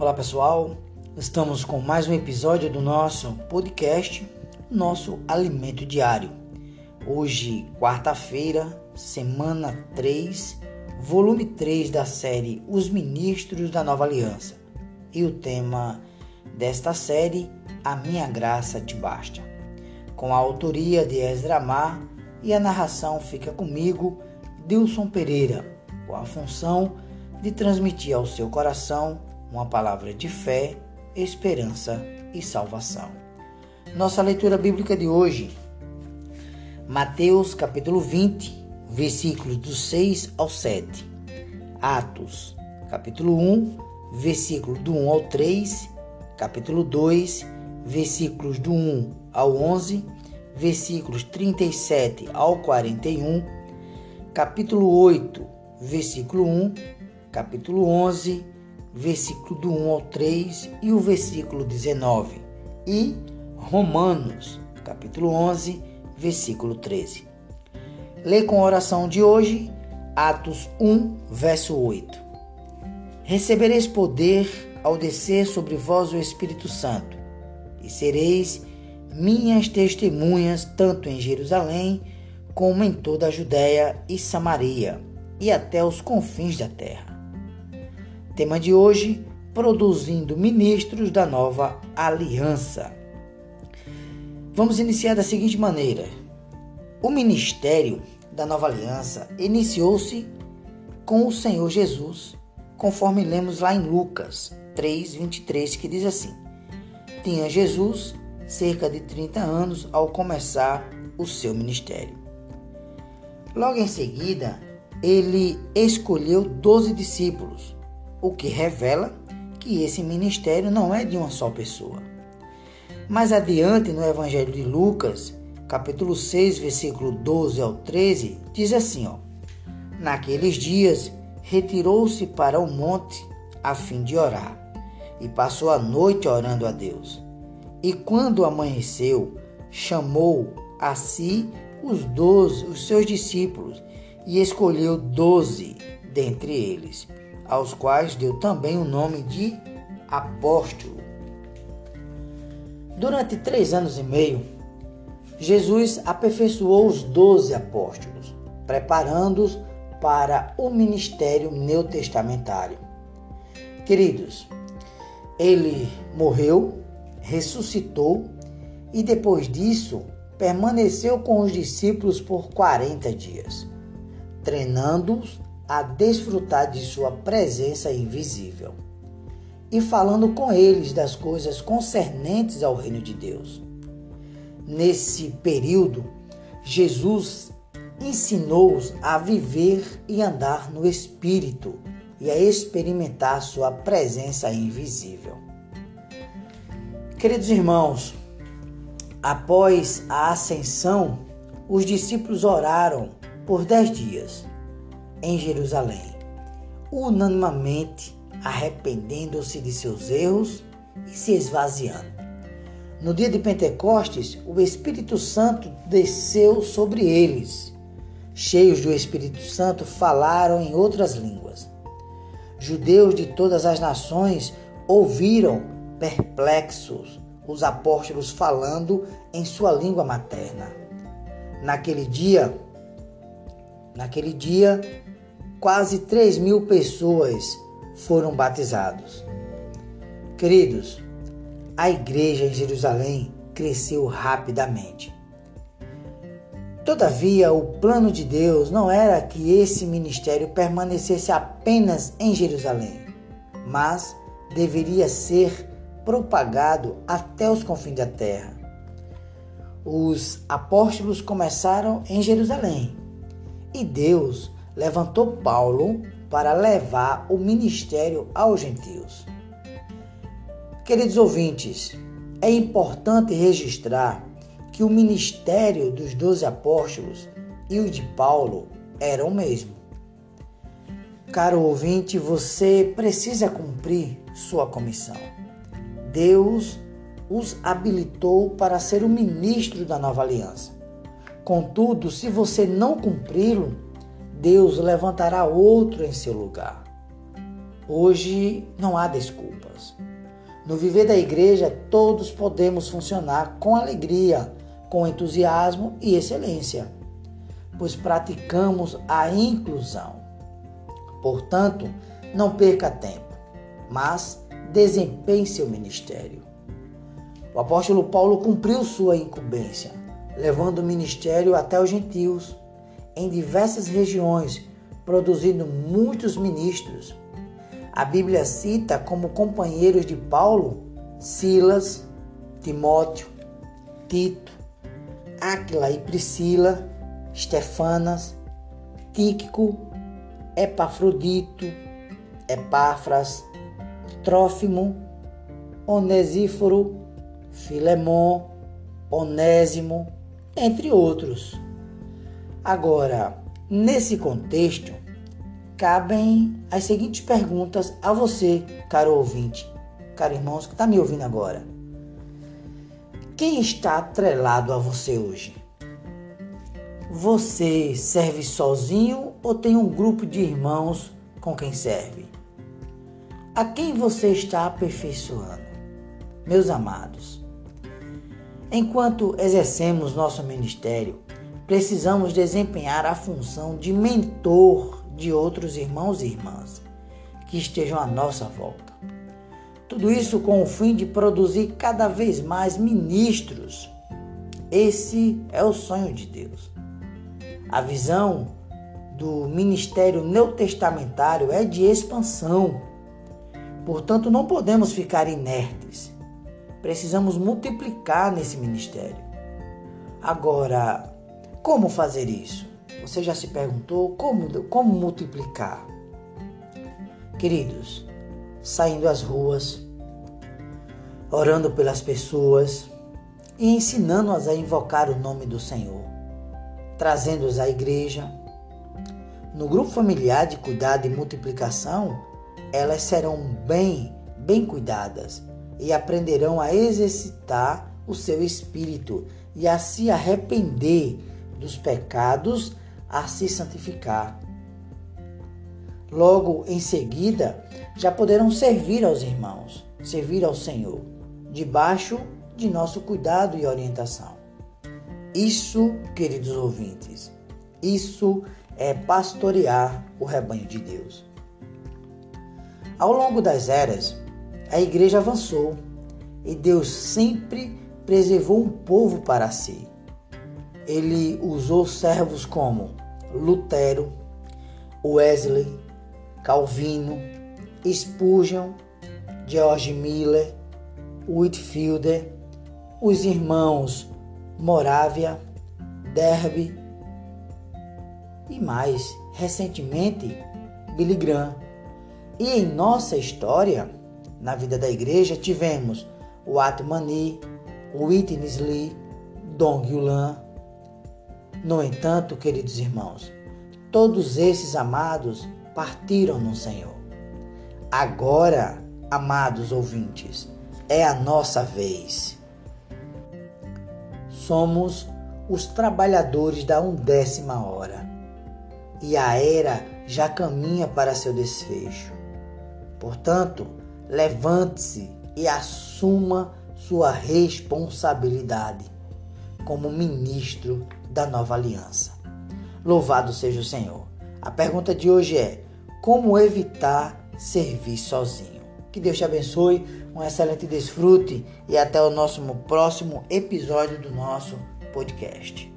Olá pessoal, estamos com mais um episódio do nosso podcast, nosso alimento diário. Hoje, quarta-feira, semana 3, volume 3 da série Os Ministros da Nova Aliança. E o tema desta série, A Minha Graça Te Basta. Com a autoria de Ezra Mar e a narração fica comigo, Dilson Pereira, com a função de transmitir ao seu coração uma palavra de fé, esperança e salvação. Nossa leitura bíblica de hoje, Mateus capítulo 20, versículos do 6 ao 7. Atos capítulo 1, versículo do 1 ao 3, capítulo 2, versículos do 1 ao 11, versículos 37 ao 41, capítulo 8, versículo 1, capítulo 11, versículo do 1 ao 3 e o versículo 19, e Romanos, capítulo 11, versículo 13. Lê com a oração de hoje, Atos 1, verso 8. Recebereis poder ao descer sobre vós o Espírito Santo, e sereis minhas testemunhas tanto em Jerusalém como em toda a Judéia e Samaria e até os confins da terra. Tema de hoje: produzindo ministros da nova aliança. Vamos iniciar da seguinte maneira: o ministério da nova aliança iniciou-se com o Senhor Jesus, conforme lemos lá em Lucas 3:23, que diz assim: Tinha Jesus cerca de 30 anos ao começar o seu ministério. Logo em seguida, ele escolheu doze discípulos o que revela que esse ministério não é de uma só pessoa. Mais adiante, no Evangelho de Lucas, capítulo 6, versículo 12 ao 13, diz assim: ó, Naqueles dias retirou-se para o monte a fim de orar, e passou a noite orando a Deus. E quando amanheceu, chamou a si os doze, os seus discípulos, e escolheu doze dentre eles aos quais deu também o nome de apóstolo. Durante três anos e meio, Jesus aperfeiçoou os doze apóstolos, preparando-os para o ministério neotestamentário. Queridos, ele morreu, ressuscitou e depois disso permaneceu com os discípulos por 40 dias, treinando-os a desfrutar de sua presença invisível e falando com eles das coisas concernentes ao reino de Deus. Nesse período, Jesus ensinou-os a viver e andar no Espírito e a experimentar sua presença invisível. Queridos irmãos, após a ascensão, os discípulos oraram por dez dias em Jerusalém, unanimamente arrependendo-se de seus erros e se esvaziando. No dia de Pentecostes, o Espírito Santo desceu sobre eles. Cheios do Espírito Santo, falaram em outras línguas. Judeus de todas as nações ouviram perplexos os apóstolos falando em sua língua materna. Naquele dia, naquele dia, quase 3 mil pessoas foram batizados. Queridos, a igreja em Jerusalém cresceu rapidamente. Todavia, o plano de Deus não era que esse ministério permanecesse apenas em Jerusalém, mas deveria ser propagado até os confins da terra. Os apóstolos começaram em Jerusalém e Deus levantou Paulo para levar o ministério aos gentios. Queridos ouvintes, é importante registrar que o ministério dos doze apóstolos e o de Paulo eram o mesmo. Caro ouvinte, você precisa cumprir sua comissão. Deus os habilitou para ser o ministro da nova aliança. Contudo, se você não cumpri-lo, Deus levantará outro em seu lugar. Hoje não há desculpas. No viver da igreja, todos podemos funcionar com alegria, com entusiasmo e excelência, pois praticamos a inclusão. Portanto, não perca tempo, mas desempenhe seu ministério. O apóstolo Paulo cumpriu sua incumbência, levando o ministério até os gentios, em diversas regiões, produzindo muitos ministros. A Bíblia cita como companheiros de Paulo Silas, Timóteo, Tito, Áquila e Priscila, Stefanas, Tíquico, Epafrodito, Epáfras, Trófimo, Onesíforo, Filemon, Onésimo, entre outros. Agora, nesse contexto, cabem as seguintes perguntas a você, caro ouvinte, caro irmãos que está me ouvindo agora. Quem está atrelado a você hoje? Você serve sozinho ou tem um grupo de irmãos com quem serve? A quem você está aperfeiçoando? Meus amados, enquanto exercemos nosso ministério, precisamos desempenhar a função de mentor de outros irmãos e irmãs que estejam à nossa volta. Tudo isso com o fim de produzir cada vez mais ministros. Esse é o sonho de Deus. A visão do ministério neotestamentário é de expansão. Portanto, não podemos ficar inertes. Precisamos multiplicar nesse ministério. Agora, como fazer isso? Você já se perguntou como, como multiplicar? Queridos, saindo às ruas, orando pelas pessoas e ensinando-as a invocar o nome do Senhor trazendo-os à igreja. No grupo familiar de cuidado e multiplicação, elas serão bem, bem cuidadas e aprenderão a exercitar o seu espírito e a se arrepender dos pecados, a se santificar. Logo em seguida, já poderão servir aos irmãos, servir ao Senhor, debaixo de nosso cuidado e orientação. Isso, queridos ouvintes, isso é pastorear o rebanho de Deus. Ao longo das eras, a igreja avançou e Deus sempre preservou um povo para si. Ele usou servos como Lutero, Wesley, Calvino, Spurgeon, George Miller, Whitfielder, os irmãos Morávia, Derby e mais recentemente Billy Graham. E em nossa história, na vida da igreja, tivemos o Atmani, Whitney Lee, Dong Yulan. No entanto, queridos irmãos, todos esses amados partiram no Senhor. Agora, amados ouvintes, é a nossa vez somos os trabalhadores da undécima hora e a era já caminha para seu desfecho. Portanto, levante-se e assuma sua responsabilidade como ministro da nova aliança. Louvado seja o Senhor. A pergunta de hoje é: como evitar servir sozinho? Que Deus te abençoe, um excelente desfrute e até o nosso próximo episódio do nosso podcast.